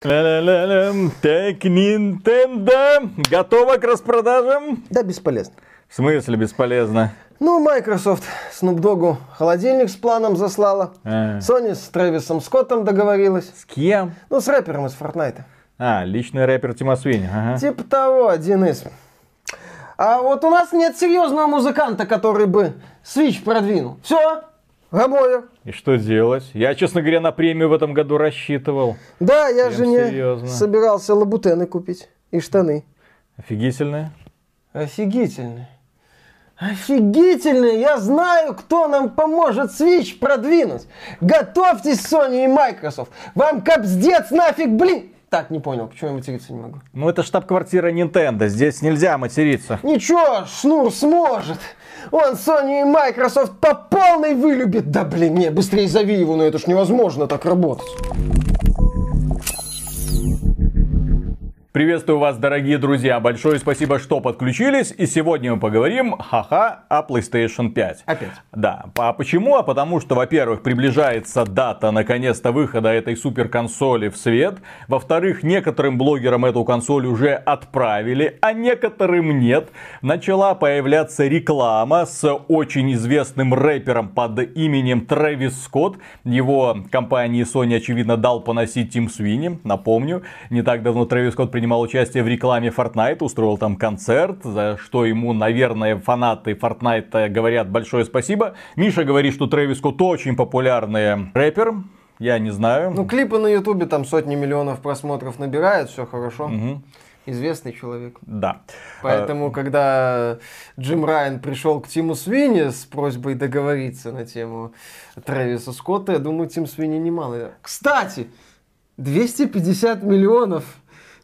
Так, Nintendo готова к распродажам? Да, бесполезно. В смысле бесполезно? Ну, Microsoft Snoop Dogg холодильник с планом заслала. А. Sony с Трэвисом Скоттом договорилась. С кем? Ну, с рэпером из Fortnite. А, личный рэпер Тима Свини. Ага. Типа того, один из. А вот у нас нет серьезного музыканта, который бы Switch продвинул. Все, Гамовер. И что делать? Я, честно говоря, на премию в этом году рассчитывал. Да, я Прям жене серьезно. собирался лабутены купить и штаны. Офигительное. Офигительные. Офигительные! Я знаю, кто нам поможет Switch продвинуть. Готовьтесь, Sony и Microsoft. Вам капздец нафиг, блин! Так, не понял, почему я материться не могу. Ну, это штаб-квартира Nintendo. Здесь нельзя материться. Ничего, Шнур сможет. Он Sony и Microsoft по полной вылюбит. Да блин, не, быстрее зови его, но это ж невозможно так работать. Приветствую вас, дорогие друзья. Большое спасибо, что подключились. И сегодня мы поговорим, ха-ха, о PlayStation 5. Опять. Да. А почему? А потому что, во-первых, приближается дата, наконец-то, выхода этой суперконсоли в свет. Во-вторых, некоторым блогерам эту консоль уже отправили, а некоторым нет. Начала появляться реклама с очень известным рэпером под именем Трэвис Скотт. Его компании Sony, очевидно, дал поносить Тим Свини. Напомню, не так давно Трэвис Скотт принимал участие в рекламе Fortnite, устроил там концерт, за что ему, наверное, фанаты Fortnite говорят большое спасибо. Миша говорит, что Трэвис Скотт очень популярный рэпер. Я не знаю. Ну, клипы на Ютубе там сотни миллионов просмотров набирают, все хорошо. Известный человек. Да. Поэтому, когда Джим Райан пришел к Тиму Свини с просьбой договориться на тему Трэвиса Скотта, я думаю, Тим Свини немало. Кстати, 250 миллионов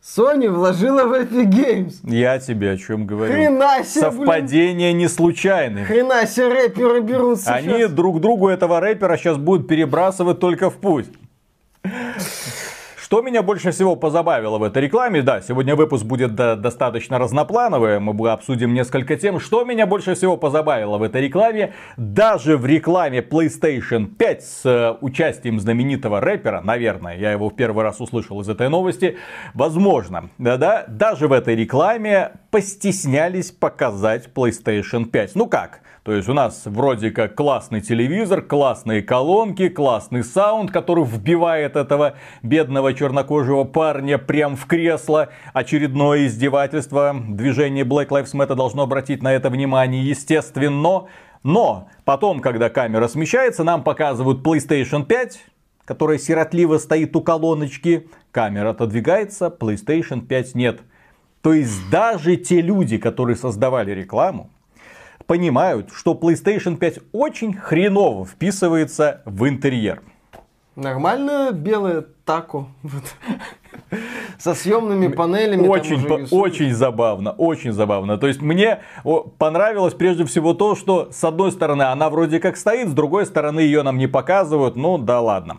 Sony вложила в Epic Games. Я тебе о чем говорю. Хрена себе, блин. Совпадения не случайны. Хрена себе рэперы берутся Они щас. друг другу этого рэпера сейчас будут перебрасывать только в путь. Что меня больше всего позабавило в этой рекламе, да, сегодня выпуск будет да, достаточно разноплановый, мы обсудим несколько тем. Что меня больше всего позабавило в этой рекламе, даже в рекламе PlayStation 5 с э, участием знаменитого рэпера, наверное, я его в первый раз услышал из этой новости, возможно, да-да, даже в этой рекламе постеснялись показать PlayStation 5. Ну как? То есть у нас вроде как классный телевизор, классные колонки, классный саунд, который вбивает этого бедного чернокожего парня прям в кресло. Очередное издевательство. Движение Black Lives Matter должно обратить на это внимание, естественно. Но потом, когда камера смещается, нам показывают PlayStation 5, которая сиротливо стоит у колоночки. Камера отодвигается, PlayStation 5 нет. То есть даже те люди, которые создавали рекламу, понимают, что PlayStation 5 очень хреново вписывается в интерьер. Нормально белое тако. Вот. Со съемными панелями. Очень, по- очень забавно, очень забавно. То есть мне понравилось прежде всего то, что с одной стороны она вроде как стоит, с другой стороны ее нам не показывают. Ну да ладно.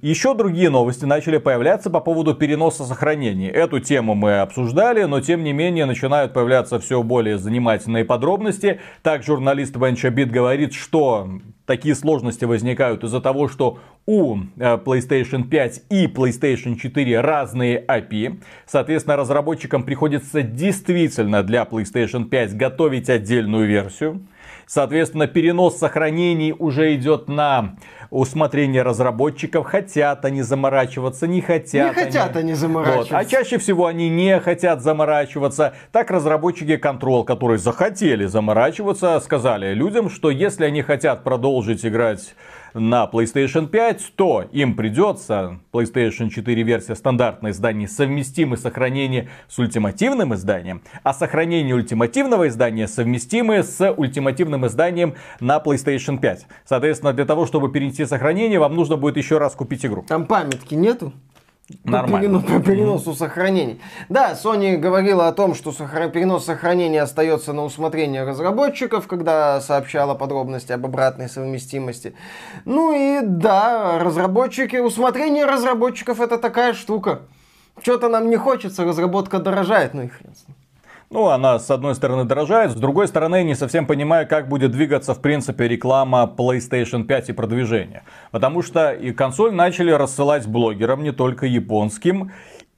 Еще другие новости начали появляться по поводу переноса сохранений. Эту тему мы обсуждали, но тем не менее начинают появляться все более занимательные подробности. Так журналист VentureBeat говорит, что такие сложности возникают из-за того, что у э, PlayStation 5 и PlayStation 4 разные API. Соответственно, разработчикам приходится действительно для PlayStation 5 готовить отдельную версию. Соответственно, перенос сохранений уже идет на усмотрение разработчиков. Хотят они заморачиваться, не хотят. Не хотят они заморачиваться. Вот. А чаще всего они не хотят заморачиваться. Так разработчики Control, которые захотели заморачиваться, сказали людям, что если они хотят продолжить играть на PlayStation 5, то им придется PlayStation 4 версия стандартное издание совместимы сохранение с ультимативным изданием, а сохранение ультимативного издания совместимы с ультимативным изданием на PlayStation 5. Соответственно, для того, чтобы перенести сохранение, вам нужно будет еще раз купить игру. Там памятки нету? Нормально. По, перену- по переносу сохранений. Да, Sony говорила о том, что перенос сохранения остается на усмотрение разработчиков, когда сообщала подробности об обратной совместимости. Ну и да, разработчики, усмотрение разработчиков это такая штука. Что-то нам не хочется, разработка дорожает, ну и хрен с ним. Ну, она, с одной стороны, дорожает, с другой стороны, не совсем понимаю, как будет двигаться, в принципе, реклама PlayStation 5 и продвижение. Потому что и консоль начали рассылать блогерам, не только японским,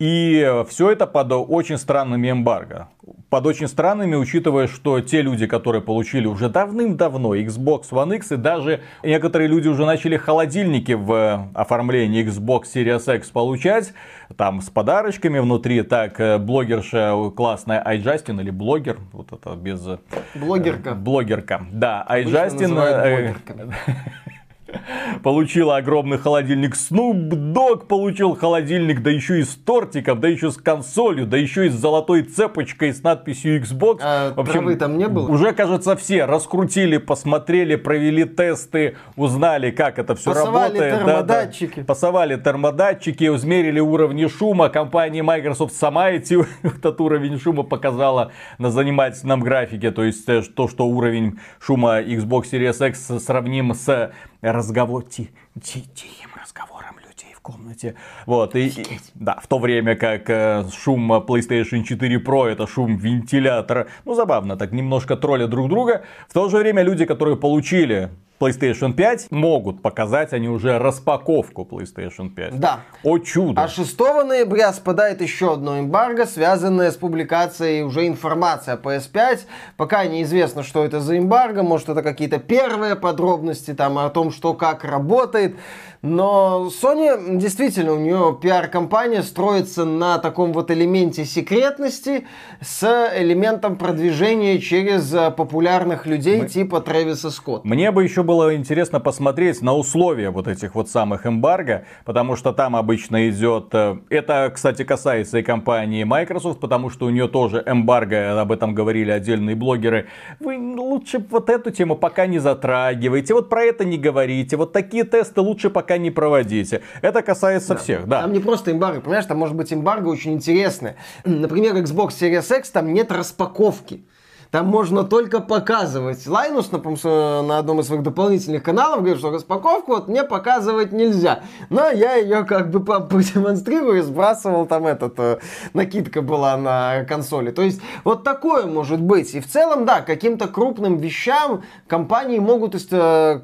и все это под очень странными эмбарго. Под очень странными, учитывая, что те люди, которые получили уже давным-давно Xbox One X, и даже некоторые люди уже начали холодильники в оформлении Xbox Series X получать, там с подарочками внутри, так, э, блогерша классная iJustin или блогер, вот это без... Блогерка. Блогерка, да, iJustin получила огромный холодильник. Snoop Dogg получил холодильник, да еще и с тортиком, да еще с консолью, да еще и с золотой цепочкой с надписью Xbox. А в общем, там не было? Уже, кажется, все раскрутили, посмотрели, провели тесты, узнали, как это все Пасовали работает. термодатчики. Да, да. Пасовали термодатчики, измерили уровни шума. Компания Microsoft сама эти, этот уровень шума показала на занимательном графике. То есть э, то, что уровень шума Xbox Series X сравним с разговор, ти, ти, тихим разговором людей в комнате. Вот, и, и, да, в то время как э, шум PlayStation 4 Pro это шум вентилятора. Ну, забавно, так немножко тролля друг друга. В то же время люди, которые получили PlayStation 5 могут показать они уже распаковку PlayStation 5. Да. О чудо. А 6 ноября спадает еще одно эмбарго, связанное с публикацией уже информации о PS5. Пока неизвестно, что это за эмбарго. Может, это какие-то первые подробности там о том, что как работает. Но Sony, действительно, у нее пиар-компания строится на таком вот элементе секретности с элементом продвижения через э, популярных людей Мы... типа Трэвиса Скотта. Мне бы еще было интересно посмотреть на условия вот этих вот самых эмбарго, потому что там обычно идет... Э, это, кстати, касается и компании Microsoft, потому что у нее тоже эмбарго, об этом говорили отдельные блогеры. Вы лучше вот эту тему пока не затрагивайте, вот про это не говорите, вот такие тесты лучше пока пока не проводите. Это касается да. всех, да. Там не просто эмбарго, понимаешь, там может быть эмбарго очень интересное. Например, Xbox Series X, там нет распаковки. Там можно только показывать. Лайнус на, на одном из своих дополнительных каналов говорит, что распаковку вот мне показывать нельзя. Но я ее как бы продемонстрирую и сбрасывал там этот, э, накидка была на консоли. То есть вот такое может быть. И в целом, да, каким-то крупным вещам компании могут э,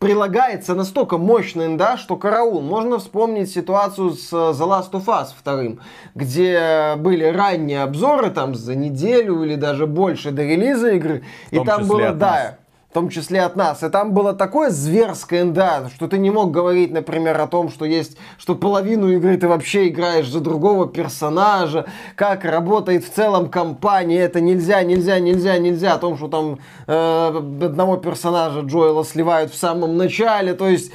прилагается настолько мощный да, что караул. Можно вспомнить ситуацию с The Last of Us 2, где были ранние обзоры там за неделю или даже больше до релиза игры. И там было, да, в том числе от нас. И там было такое зверское НДА, что ты не мог говорить, например, о том, что есть, что половину игры ты вообще играешь за другого персонажа, как работает в целом компания, это нельзя, нельзя, нельзя, нельзя, о том, что там э, одного персонажа Джоэла сливают в самом начале, то есть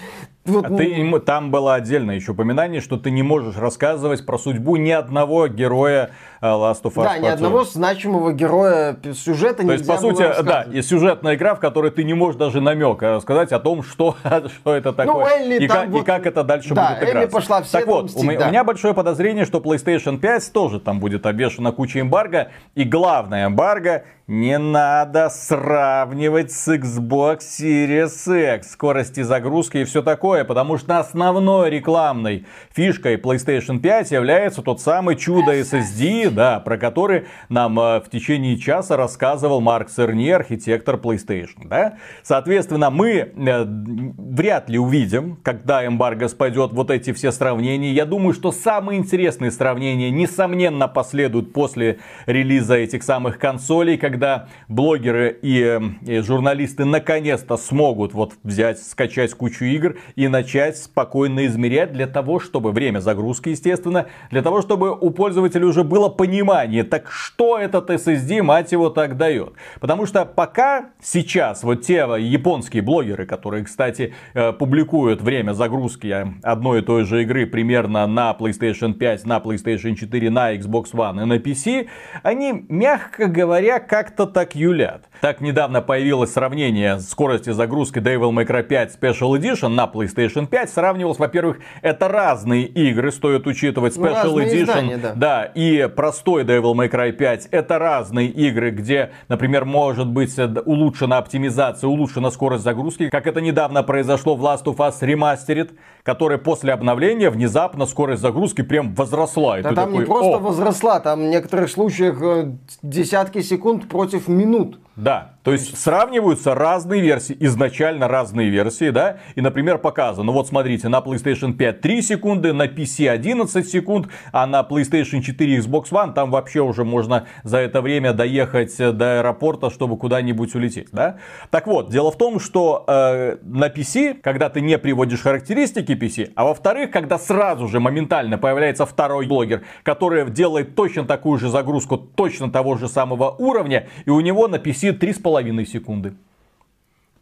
вот, а ну... ты, там было отдельное еще упоминание, что ты не можешь рассказывать про судьбу ни одного героя Last of Us. Да, ни одного значимого героя сюжета То есть, по сути, да, и сюжетная игра, в которой ты не можешь даже намека сказать о том, что, что это ну, такое. Ну, Элли, и, как, вот... и как это дальше да, будет играться. Элли пошла все так вот, мстить, у, да. у меня большое подозрение, что PlayStation 5 тоже там будет обвешена куча эмбарго. И главное эмбарго не надо сравнивать с Xbox Series X, скорости загрузки и все такое, потому что основной рекламной фишкой PlayStation 5 является тот самый чудо SSD, да, про который нам э, в течение часа рассказывал Марк Церни, архитектор PlayStation, да. Соответственно, мы э, вряд ли увидим, когда эмбарго спадет, вот эти все сравнения. Я думаю, что самые интересные сравнения, несомненно, последуют после релиза этих самых консолей, когда когда блогеры и, э, и журналисты наконец-то смогут вот взять, скачать кучу игр и начать спокойно измерять для того, чтобы время загрузки, естественно, для того, чтобы у пользователя уже было понимание, так что этот SSD, мать его, так дает. Потому что пока сейчас вот те японские блогеры, которые, кстати, э, публикуют время загрузки одной и той же игры примерно на PlayStation 5, на PlayStation 4, на Xbox One и на PC, они, мягко говоря, как как-то так юлят. Так недавно появилось сравнение скорости загрузки Devil May Cry 5 Special Edition на PlayStation 5. Сравнивалось, во-первых, это разные игры, стоит учитывать ну, Special ну, Edition. Издания, да. да, и простой Devil May Cry 5. Это разные игры, где, например, может быть э, улучшена оптимизация, улучшена скорость загрузки, как это недавно произошло в Last of Us Remastered, который после обновления внезапно скорость загрузки прям возросла. И да там такой, не просто возросла, там в некоторых случаях э, десятки секунд против минут. Да, то есть сравниваются разные версии, изначально разные версии, да, и, например, показано, вот смотрите, на PlayStation 5 3 секунды, на PC 11 секунд, а на PlayStation 4 и Xbox One там вообще уже можно за это время доехать до аэропорта, чтобы куда-нибудь улететь, да. Так вот, дело в том, что э, на PC, когда ты не приводишь характеристики PC, а во-вторых, когда сразу же моментально появляется второй блогер, который делает точно такую же загрузку, точно того же самого уровня, и у него на PC 3,5 секунды.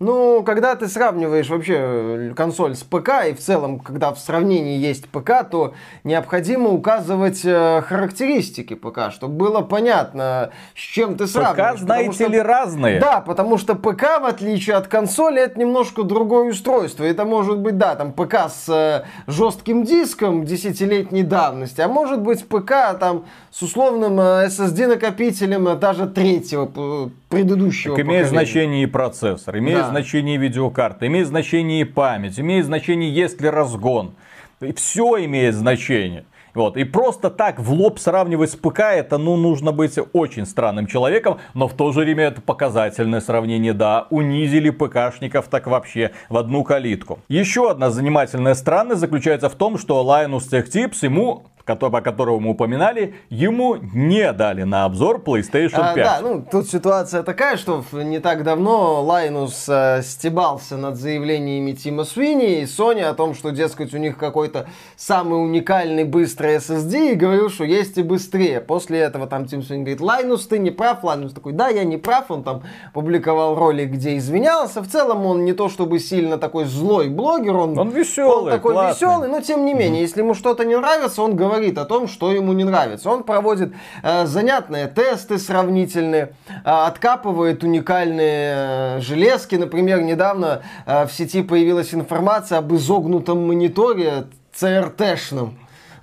Ну, когда ты сравниваешь вообще э, консоль с ПК, и в целом, когда в сравнении есть ПК, то необходимо указывать э, характеристики ПК, чтобы было понятно, с чем ты сравниваешь. ПК, знаете что, ли, разные. Да, потому что ПК, в отличие от консоли, это немножко другое устройство. Это может быть, да, там ПК с э, жестким диском десятилетней давности, а может быть ПК там с условным SSD-накопителем даже третьего предыдущего так имеет значение и процессор, имеет да. Значение и видеокарта, имеет значение память, имеет значение, есть ли разгон. И все имеет значение. Вот. И просто так в лоб сравнивать с ПК, это ну, нужно быть очень странным человеком, но в то же время это показательное сравнение, да, унизили ПКшников так вообще в одну калитку. Еще одна занимательная странность заключается в том, что Linus Tech Tips ему по которого мы упоминали, ему не дали на обзор PlayStation 5. А, да, ну тут ситуация такая, что не так давно Лайнус э, стебался над заявлениями Тима Свини и Sony о том, что, дескать, у них какой-то самый уникальный быстрый SSD и говорил, что есть и быстрее. После этого там Тим Свини говорит, Лайнус, ты не прав. Лайнус такой, да, я не прав. Он там публиковал ролик, где извинялся. В целом он не то чтобы сильно такой злой блогер, он, он веселый, он такой классный. веселый, но тем не менее, mm-hmm. если ему что-то не нравится, он говорит говорит о том, что ему не нравится. Он проводит э, занятные тесты сравнительные, э, откапывает уникальные э, железки. Например, недавно э, в сети появилась информация об изогнутом мониторе CRT-шном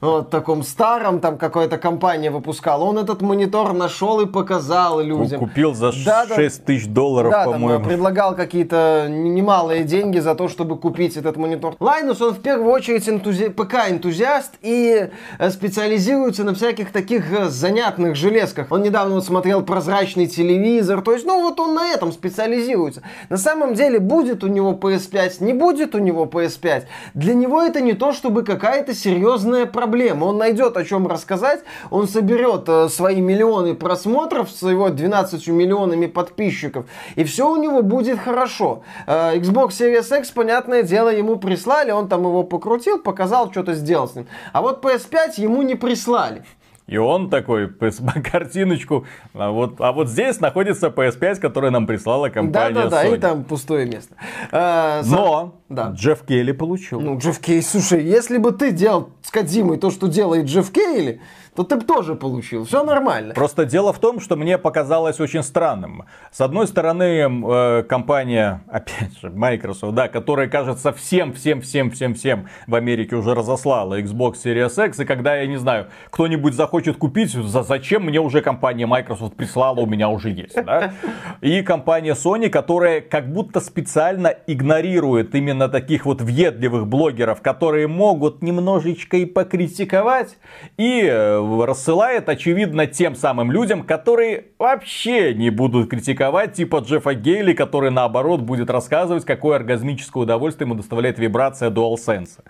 вот, таком старом, там какая-то компания выпускала. Он этот монитор нашел и показал людям. Купил за да, 6 тысяч долларов, да, по-моему. Там, предлагал какие-то немалые деньги за то, чтобы купить этот монитор. Лайнус, он в первую очередь энтузи... ПК-энтузиаст и э, специализируется на всяких таких э, занятных железках. Он недавно вот смотрел прозрачный телевизор, то есть, ну вот он на этом специализируется. На самом деле, будет у него PS5, не будет у него PS5, для него это не то, чтобы какая-то серьезная проблема проблема. Он найдет о чем рассказать, он соберет э, свои миллионы просмотров с его 12 миллионами подписчиков, и все у него будет хорошо. Э, Xbox Series X, понятное дело, ему прислали, он там его покрутил, показал, что-то сделал с ним. А вот PS5 ему не прислали. И он такой, картиночку, а вот, а вот здесь находится PS5, которую нам прислала компания Да-да-да, и там пустое место. А, Но да. Джефф Кейли получил. Ну, Джефф Кейли, слушай, если бы ты делал с Кадзимой то, что делает Джефф Кейли, то ты бы тоже получил. Все нормально. Просто дело в том, что мне показалось очень странным. С одной стороны, э, компания, опять же, Microsoft, да, которая, кажется, всем, всем, всем, всем, всем в Америке уже разослала Xbox Series X, и когда, я не знаю, кто-нибудь захочет купить, за, зачем мне уже компания Microsoft прислала, у меня уже есть, да? И компания Sony, которая как будто специально игнорирует именно таких вот въедливых блогеров, которые могут немножечко и покритиковать, и э, рассылает, очевидно, тем самым людям, которые вообще не будут критиковать, типа Джеффа Гейли, который наоборот будет рассказывать, какое оргазмическое удовольствие ему доставляет вибрация DualSense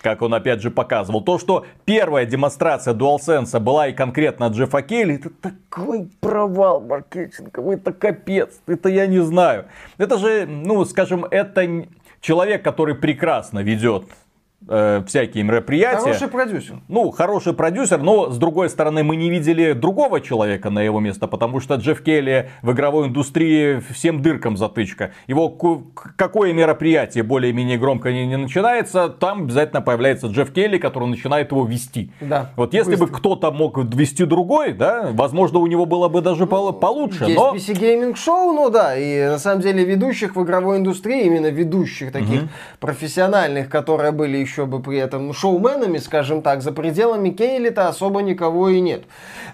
как он опять же показывал. То, что первая демонстрация DualSense была и конкретно от Джеффа Кейли, это такой провал маркетинговый, это капец, это я не знаю. Это же, ну, скажем, это человек, который прекрасно ведет э, всякие мероприятия. Хороший продюсер. Ну, хороший продюсер, но с другой стороны мы не видели другого человека на его место, потому что Джефф Келли в игровой индустрии всем дыркам затычка. Его какое мероприятие более-менее громко не, не начинается, там обязательно появляется Джефф Келли, который начинает его вести. Да. Вот если быстро. бы кто-то мог вести другой, да, возможно, у него было бы даже по получше. Есть но... PC Gaming Show, ну да, и на самом деле ведущих в игровой индустрии, именно ведущих таких угу. профессиональных, которые были еще бы при этом шоуменами, скажем так, за пределами Кейли-то особо никого и нет.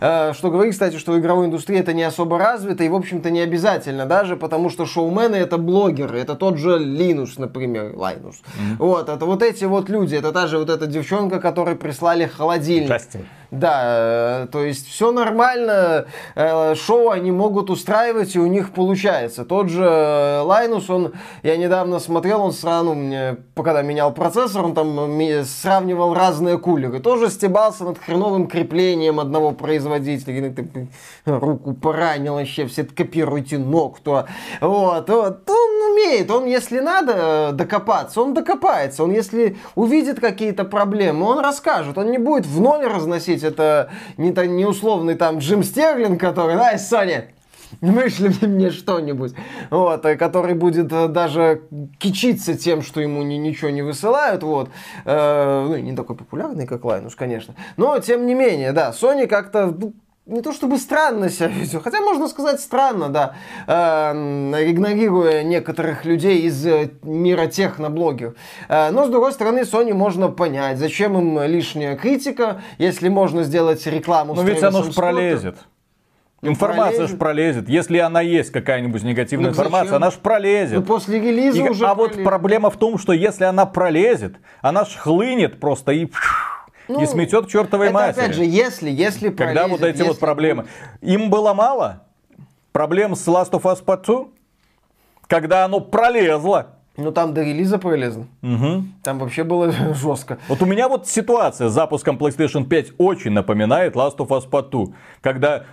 Э, что говорит, кстати, что в игровой индустрии это не особо развито и, в общем-то, не обязательно даже, потому что шоумены это блогеры, это тот же Линус, например, Лайнус. Mm-hmm. Вот, это вот эти вот люди, это та же вот эта девчонка, которой прислали холодильник. Джастин. Да, э, то есть все нормально, э, шоу они могут устраивать, и у них получается. Тот же э, Лайнус, он, я недавно смотрел, он сразу мне, когда менял процессор, он там сравнивал разные кулеры. Тоже стебался над хреновым креплением одного производителя. Руку поранил вообще, все копируйте ног, то вот, вот. Умеет, он если надо докопаться, он докопается. Он если увидит какие-то проблемы, он расскажет. Он не будет в ноль разносить это не, не условный там Джим Стерлинг, который, ай, Соня, вышли мне что-нибудь, вот, э, который будет э, даже кичиться тем, что ему ни, ничего не высылают, вот, э, ну, не такой популярный, как Лайнус, конечно, но, тем не менее, да, Sony как-то, ну, не то чтобы странно себя ведет, хотя можно сказать странно, да, э, игнорируя некоторых людей из э, мира техноблогеров. Э, но, с другой стороны, Sony можно понять, зачем им лишняя критика, если можно сделать рекламу Но ведь оно же пролезет. Информация пролезет. ж пролезет. Если она есть, какая-нибудь негативная ну, информация, зачем? она ж пролезет. Ну, после релиза и, уже А пролезет. вот проблема в том, что если она пролезет, она ж хлынет просто и ну, и сметет к чертовой это, матери. опять же, если, если Когда пролезет, вот эти если... вот проблемы. Им было мало проблем с Last of Us Part 2, когда оно пролезло. Ну там до релиза пролезло. Угу. Там вообще было жестко. Вот у меня вот ситуация с запуском PlayStation 5 очень напоминает Last of Us Part 2. Когда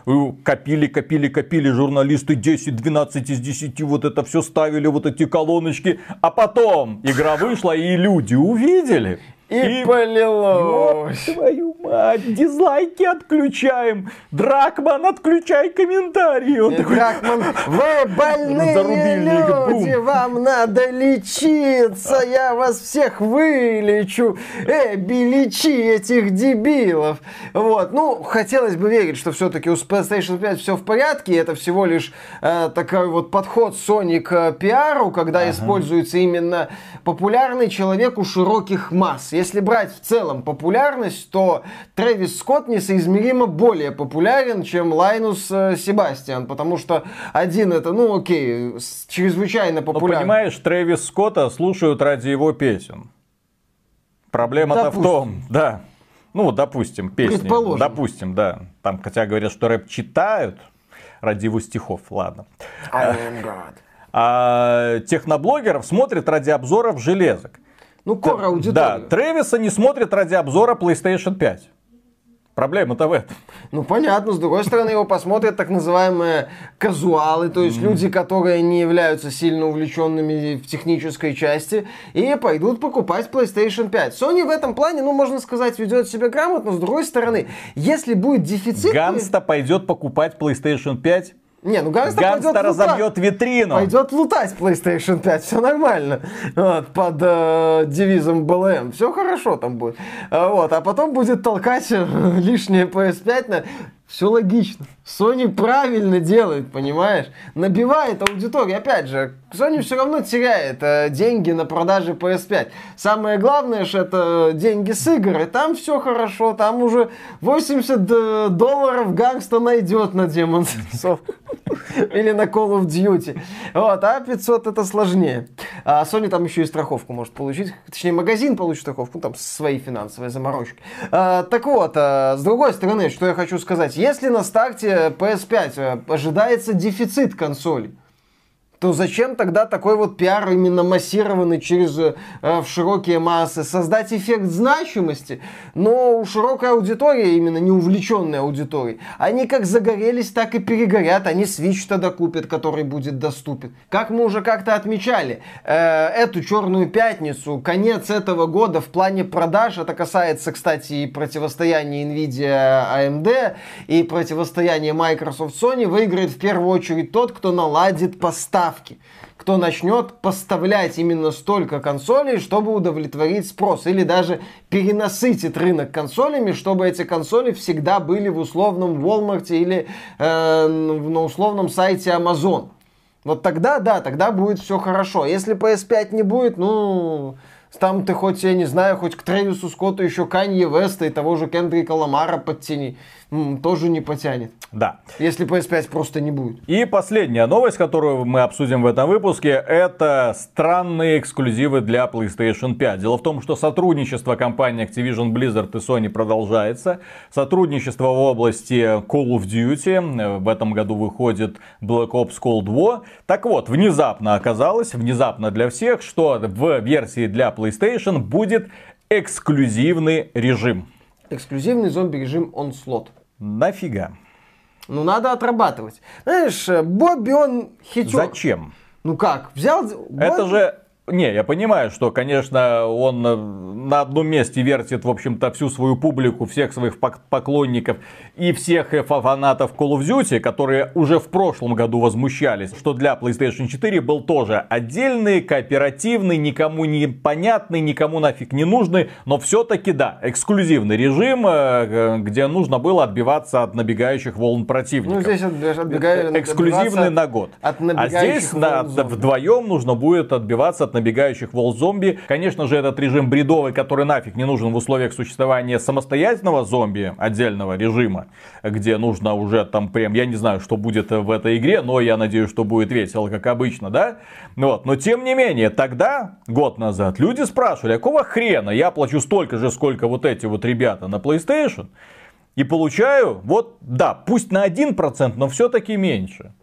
копили, копили, копили журналисты 10, 12 из 10, вот это все ставили, вот эти колоночки. А потом игра вышла и люди увидели. И, и полилось. твою мать, дизлайки отключаем. Дракман, отключай комментарии. Он такой... Дракман, вы больные люди, вам надо лечиться, я вас всех вылечу. Эбби, лечи этих дебилов. Вот, ну, хотелось бы верить, что все-таки у PlayStation 5 все в порядке, это всего лишь э, такой вот подход Sony к пиару, когда ага. используется именно популярный человек у широких масс если брать в целом популярность, то Трэвис Скотт несоизмеримо более популярен, чем Лайнус э, Себастьян, потому что один это, ну окей, чрезвычайно ну, популярен. Но понимаешь, Трэвис Скотта слушают ради его песен. Проблема-то в том, да, ну, допустим, песни. Предположим. Допустим, да. Там, хотя говорят, что рэп читают ради его стихов, ладно. I am God. А техноблогеров смотрят ради обзоров железок. Ну, кор аудиторию. Да, Трэвиса не смотрит ради обзора PlayStation 5. Проблема-то в этом. Ну, понятно. С другой стороны, его посмотрят так называемые казуалы, то есть mm. люди, которые не являются сильно увлеченными в технической части, и пойдут покупать PlayStation 5. Sony в этом плане, ну, можно сказать, ведет себя грамотно. С другой стороны, если будет дефицит... Ганста пойдет покупать PlayStation 5 не, ну Гангстер, Гангстер разобьет витрину. Пойдет лутать PlayStation 5, все нормально. Вот, под э, девизом BLM. Все хорошо там будет. А, вот, а потом будет толкать лишнее PS5 на все логично. Sony правильно делает, понимаешь? Набивает аудиторию. Опять же, Sony все равно теряет э, деньги на продаже PS5. Самое главное же это деньги с игр. И там все хорошо. Там уже 80 э, долларов гангста найдет на Demon's. Или на Call of Duty. Вот, а 500 это сложнее. А Sony там еще и страховку может получить. Точнее, магазин получит страховку. Там свои финансовые заморочки. А, так вот, а, с другой стороны, что я хочу сказать. Если на старте PS5 э, ожидается дефицит консолей, то зачем тогда такой вот пиар именно массированный через э, в широкие массы? Создать эффект значимости, но у широкой аудитории, именно не увлеченной аудитории, они как загорелись, так и перегорят. Они Switch тогда купят, который будет доступен. Как мы уже как-то отмечали, э, эту черную пятницу, конец этого года в плане продаж, это касается, кстати, и противостояния Nvidia AMD, и противостояния Microsoft Sony, выиграет в первую очередь тот, кто наладит поставки поставки. Кто начнет поставлять именно столько консолей, чтобы удовлетворить спрос. Или даже перенасытит рынок консолями, чтобы эти консоли всегда были в условном Walmart или э, на условном сайте Amazon. Вот тогда, да, тогда будет все хорошо. Если PS5 не будет, ну, Там ты хоть, я не знаю, хоть к Трэвису Скотту еще Канье Веста и того же Кендрика Ламара подтяни. Тоже не потянет. Да. Если PS5 просто не будет. И последняя новость, которую мы обсудим в этом выпуске, это странные эксклюзивы для PlayStation 5. Дело в том, что сотрудничество компании Activision Blizzard и Sony продолжается. Сотрудничество в области Call of Duty. В этом году выходит Black Ops Cold War. Так вот, внезапно оказалось, внезапно для всех, что в версии для PlayStation будет эксклюзивный режим. Эксклюзивный зомби-режим Onslaught. Нафига? Ну, надо отрабатывать. Знаешь, э, Бобби, он хитер. Зачем? Ну как, взял... Это Бобби- же... Не, я понимаю, что, конечно, он э, на одном месте вертит, в общем-то, всю свою публику, всех своих пок- поклонников и всех э, фа- фанатов Call of Duty, которые уже в прошлом году возмущались, что для PlayStation 4 был тоже отдельный, кооперативный, никому не понятный, никому нафиг не нужный, но все-таки, да, эксклюзивный режим, э, где нужно было отбиваться от набегающих волн противников. Ну, здесь отбегаю- Эксклюзивный на год. от а здесь на, вдвоем нужно будет отбиваться от набегающих волн зомби. Конечно же, этот режим бредовый, который нафиг не нужен в условиях существования самостоятельного зомби, отдельного режима, где нужно уже там прям, я не знаю, что будет в этой игре, но я надеюсь, что будет весело, как обычно, да? Вот. Но тем не менее, тогда, год назад, люди спрашивали, а какого хрена я плачу столько же, сколько вот эти вот ребята на PlayStation, и получаю, вот, да, пусть на 1%, но все-таки меньше.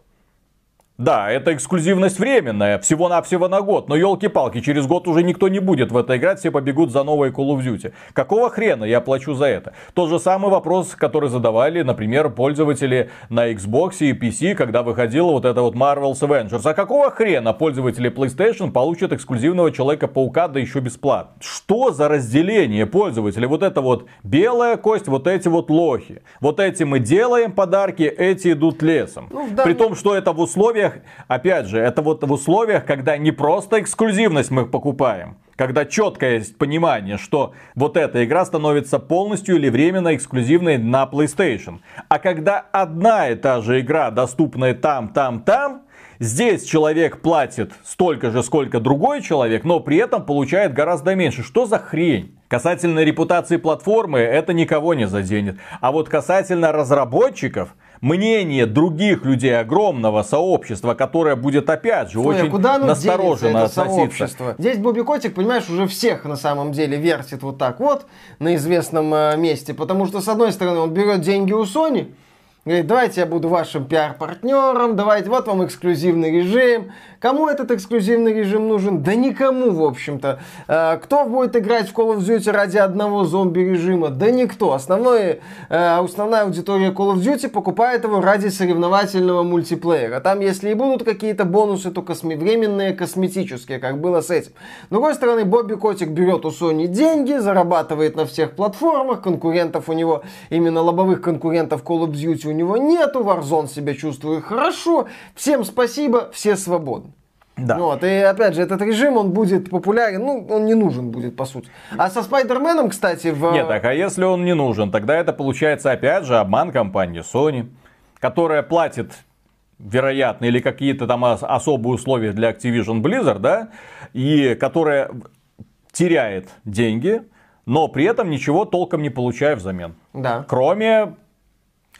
Да, это эксклюзивность временная, всего-навсего на год. Но елки-палки, через год уже никто не будет в это играть, все побегут за новой Call of Duty. Какого хрена я плачу за это? Тот же самый вопрос, который задавали, например, пользователи на Xbox и PC, когда выходила вот эта вот Marvel's Avengers. А какого хрена пользователи PlayStation получат эксклюзивного Человека-паука, да еще бесплатно? Что за разделение пользователей? Вот это вот белая кость, вот эти вот лохи. Вот эти мы делаем подарки, эти идут лесом. Ну, в При том, что это в условиях, опять же, это вот в условиях, когда не просто эксклюзивность мы покупаем, когда четкое есть понимание, что вот эта игра становится полностью или временно эксклюзивной на PlayStation. А когда одна и та же игра, доступная там, там, там, Здесь человек платит столько же, сколько другой человек, но при этом получает гораздо меньше. Что за хрень? Касательно репутации платформы, это никого не заденет. А вот касательно разработчиков, мнение других людей, огромного сообщества, которое будет опять же Ой, очень куда настороженно относиться. Здесь Бобби Котик, понимаешь, уже всех на самом деле вертит вот так вот на известном э, месте. Потому что, с одной стороны, он берет деньги у Sony, говорит, давайте я буду вашим пиар-партнером, давайте, вот вам эксклюзивный режим. Кому этот эксклюзивный режим нужен? Да никому, в общем-то. Э, Кто будет играть в Call of Duty ради одного зомби-режима? Да никто. Основной, э, основная аудитория Call of Duty покупает его ради соревновательного мультиплеера. Там, если и будут какие-то бонусы, то косме- временные, косметические, как было с этим. С другой стороны, Бобби Котик берет у Sony деньги, зарабатывает на всех платформах, конкурентов у него, именно лобовых конкурентов Call of Duty у него нету, Warzone себя чувствует хорошо, всем спасибо, все свободны. Да. Вот, и опять же, этот режим, он будет популярен, ну, он не нужен будет, по сути. А со Спайдерменом, кстати, в... Нет, так а если он не нужен, тогда это получается опять же обман компании Sony, которая платит вероятно, или какие-то там ос- особые условия для Activision Blizzard, да, и которая теряет деньги, но при этом ничего толком не получая взамен. Да. Кроме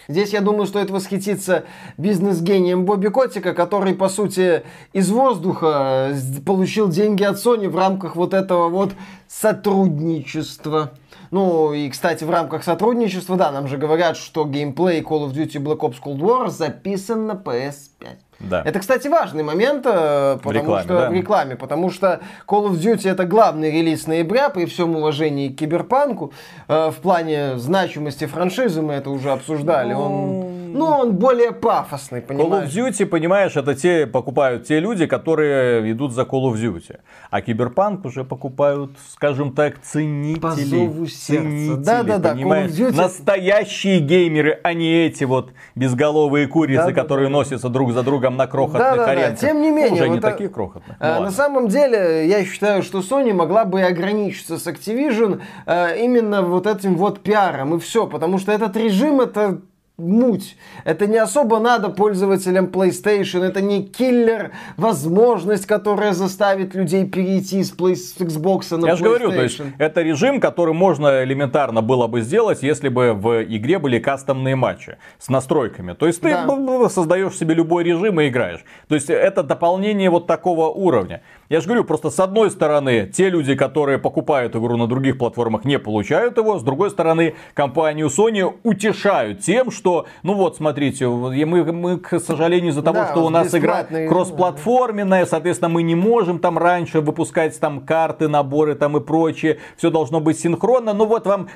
Здесь, я думаю, стоит восхититься бизнес-гением Бобби Котика, который, по сути, из воздуха с- получил деньги от Sony в рамках вот этого вот сотрудничества. Ну, и, кстати, в рамках сотрудничества, да, нам же говорят, что геймплей Call of Duty Black Ops Cold War записан на PS5. Да. Это, кстати, важный момент, э, потому рекламе, что да. в рекламе, потому что Call of Duty это главный релиз ноября, при всем уважении к киберпанку. Э, в плане значимости франшизы мы это уже обсуждали. Он, ну, он более пафосный, Call of понимаешь? Duty, понимаешь, это те покупают те люди, которые идут за Call of Duty. А Киберпанк уже покупают, скажем так, ценители. По зову. Ценители, Да-да-да, Call of понимаешь? Duty- Настоящие геймеры, а не эти вот безголовые курицы, Да-да-да. которые носятся друг за другом на крохотных Да-да-да, аренках. тем не Ну, менее, Уже не вот, а, таких крохотных. Ну А, ладно. на самом деле, я считаю, что Sony могла бы и ограничиться с Activision э, именно вот этим вот пиаром и все, потому что этот режим это муть. Это не особо надо пользователям PlayStation. Это не киллер, возможность, которая заставит людей перейти с, Play... с Xbox на Я PlayStation. же говорю, то есть это режим, который можно элементарно было бы сделать, если бы в игре были кастомные матчи с настройками. То есть ты Да. создаешь себе любой режим и играешь. То есть это дополнение вот такого уровня. Я же говорю, просто с одной стороны, те люди, которые покупают игру на других платформах, не получают его. С другой стороны, компанию Sony утешают тем, что, ну вот, смотрите, мы, мы к сожалению, из-за того, Да, что у нас игра кроссплатформенная, соответственно, мы не можем там раньше выпускать там карты, наборы там и прочее. Все должно быть синхронно. Ну вот вам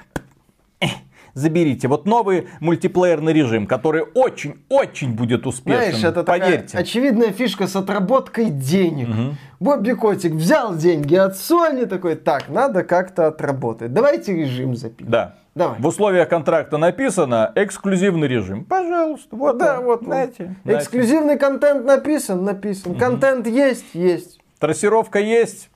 заберите. Вот новый мультиплеерный режим, который очень-очень будет успешен. Знаешь, это такая Поверьте. очевидная фишка с отработкой денег. Бобби Котик взял деньги от Sony, такой, так, надо как-то отработать. Давайте режим запилим. Да. Давай. В условиях контракта написано эксклюзивный режим. Пожалуйста, вот, Да, он. вот, вот. знаете, знаете. Эксклюзивный контент написан, написан. Контент есть, есть, Трассировка есть.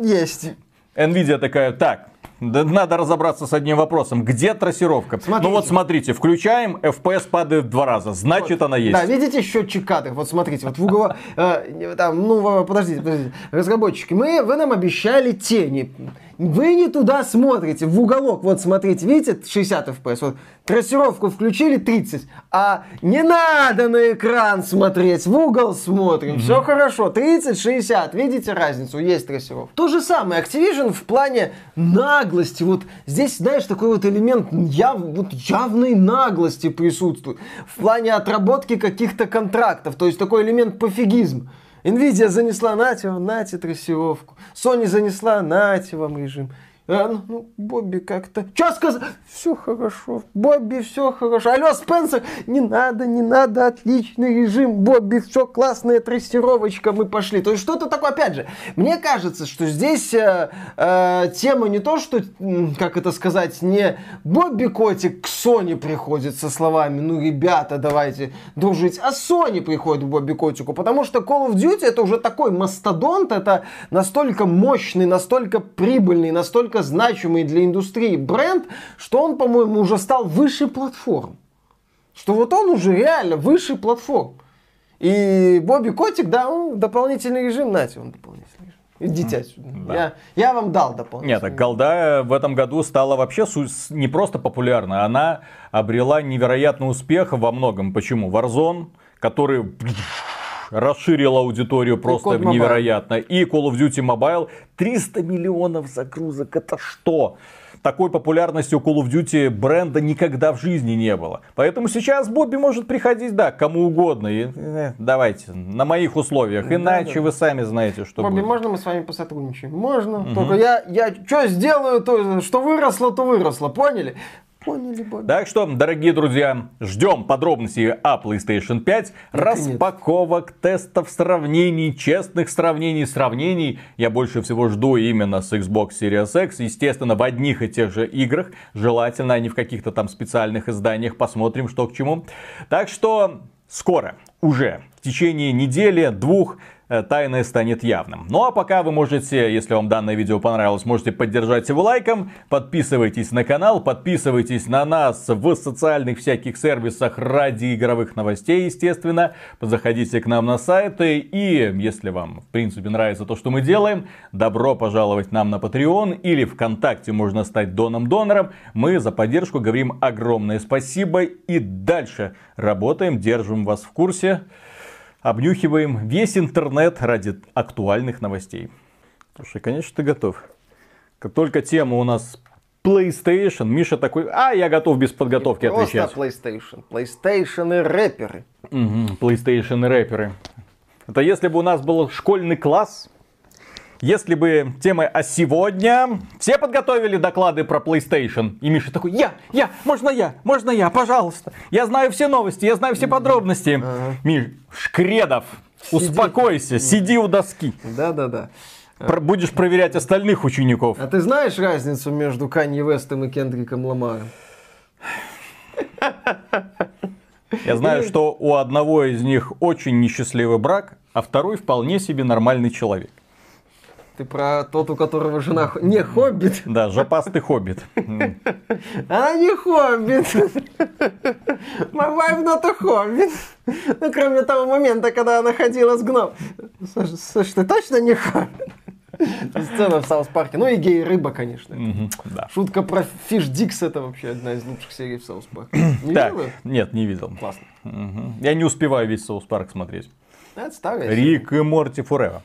есть. Nvidia такая, так, да надо разобраться с одним вопросом. Где трассировка? Смотрите. Ну вот смотрите, включаем, FPS падает два раза. Значит, она есть. Да, видите счетчик кадров? Вот смотрите, вот в углу, э, там, ну, подождите, подождите. Разработчики, мы, вы нам обещали тени. Вы не туда смотрите, в уголок, вот смотрите, видите, 60 FPS, вот трассировку включили 30, а не надо на экран смотреть, в угол смотрим, все хорошо, 30, 60, видите разницу, есть трассировка. То же самое, Activision в плане наглости, вот здесь, знаешь, такой вот элемент яв, вот явной наглости присутствует, в плане отработки каких-то контрактов, то есть такой элемент пофигизм. Nvidia занесла, нате вам, нате трассировку. Sony занесла, нате вам режим. А, ну, ну, Бобби как-то... Что сказал? Все хорошо. Бобби, все хорошо. Алло, Спенсер, не надо, не надо, отличный режим. Бобби, все классная трассировочка, мы пошли. То есть что-то такое, опять же, мне кажется, что здесь э, э, тема не то, что, как это сказать, не Бобби Котик к Sony приходит со словами, ну, ребята, давайте дружить, а Sony приходит к Бобби Котику, потому что Call of Duty это уже такой мастодонт, это настолько мощный, настолько прибыльный, настолько значимый для индустрии бренд, что он, по-моему, уже стал выше платформ. Что вот он уже реально выше платформ. И Бобби Котик, да, он дополнительный режим, нате, он дополнительный режим. Идите отсюда. да. Я, я вам дал дополнительный. Нет, так голда в этом году стала вообще не просто популярна, она обрела невероятный успех во многом. Почему? Warzone, который расширил аудиторию просто Mobile. невероятно. И Call of Duty Mobile 300 миллионов загрузок. Это что? Такой популярности у Call of Duty бренда никогда в жизни не было. Поэтому сейчас Бобби может приходить, да, кому угодно. И, э, давайте, на моих условиях. Иначе да. вы сами знаете, что Бобби, будет. можно мы с вами посотрудничаем? Можно. Только я, я что сделаю, то что выросло, то выросло. Поняли? Поняли, Бобби. Так что, дорогие друзья, ждем подробностей о PlayStation 5, Наконец. распаковок, тестов, сравнений, честных сравнений, сравнений. Я больше всего жду именно с Xbox Series X. Естественно, в одних и тех же играх. Желательно, а не в каких-то там специальных изданиях. Посмотрим, что к чему. Так что, скоро, уже, в течение недели, двух, э, тайное станет явным. Ну а пока вы можете, если вам данное видео понравилось, можете поддержать его лайком, подписывайтесь на канал, подписывайтесь на нас в социальных всяких сервисах ради игровых новостей, естественно. Заходите к нам на сайты и, если вам, в принципе, нравится то, что мы делаем, добро пожаловать нам на Patreon или ВКонтакте можно стать доном-донором. Мы за поддержку говорим огромное спасибо и дальше работаем, держим вас в курсе обнюхиваем весь интернет ради актуальных новостей. Слушай, конечно, ты готов. Как только тема у нас PlayStation, Миша такой, а я готов без подготовки Просто отвечать. PlayStation. PlayStation и рэперы. Мгм, PlayStation и рэперы. Это если бы у нас был школьный класс, если бы темы о сегодня, все подготовили доклады про PlayStation. И Миша такой, я, я, можно я, можно я, пожалуйста. Я знаю все новости, я знаю все подробности. Миш, Шкредов, успокойся, сиди у доски. Да-да-да. Пр- Будешь проверять остальных учеников. А ты знаешь разницу между Канье Вестом и Кендриком Ламаром? Я знаю, что у одного из них очень несчастливый брак, а второй вполне себе нормальный человек. Ты про тот, у которого жена не хоббит. Да, жопастый хоббит. Она не хоббит. My wife not a hobbit. Ну, кроме того момента, когда она ходила с гном. Слушай, слушай, ты точно не хоббит? Сцена в South Park е. Ну и гей-рыба, конечно. Мгм, Да. Шутка про Fish Dicks это вообще одна из лучших серий в South Park е. Не Так, нет, не видел. Классно. Я не успеваю весь South Park смотреть. Рик и Морти forever.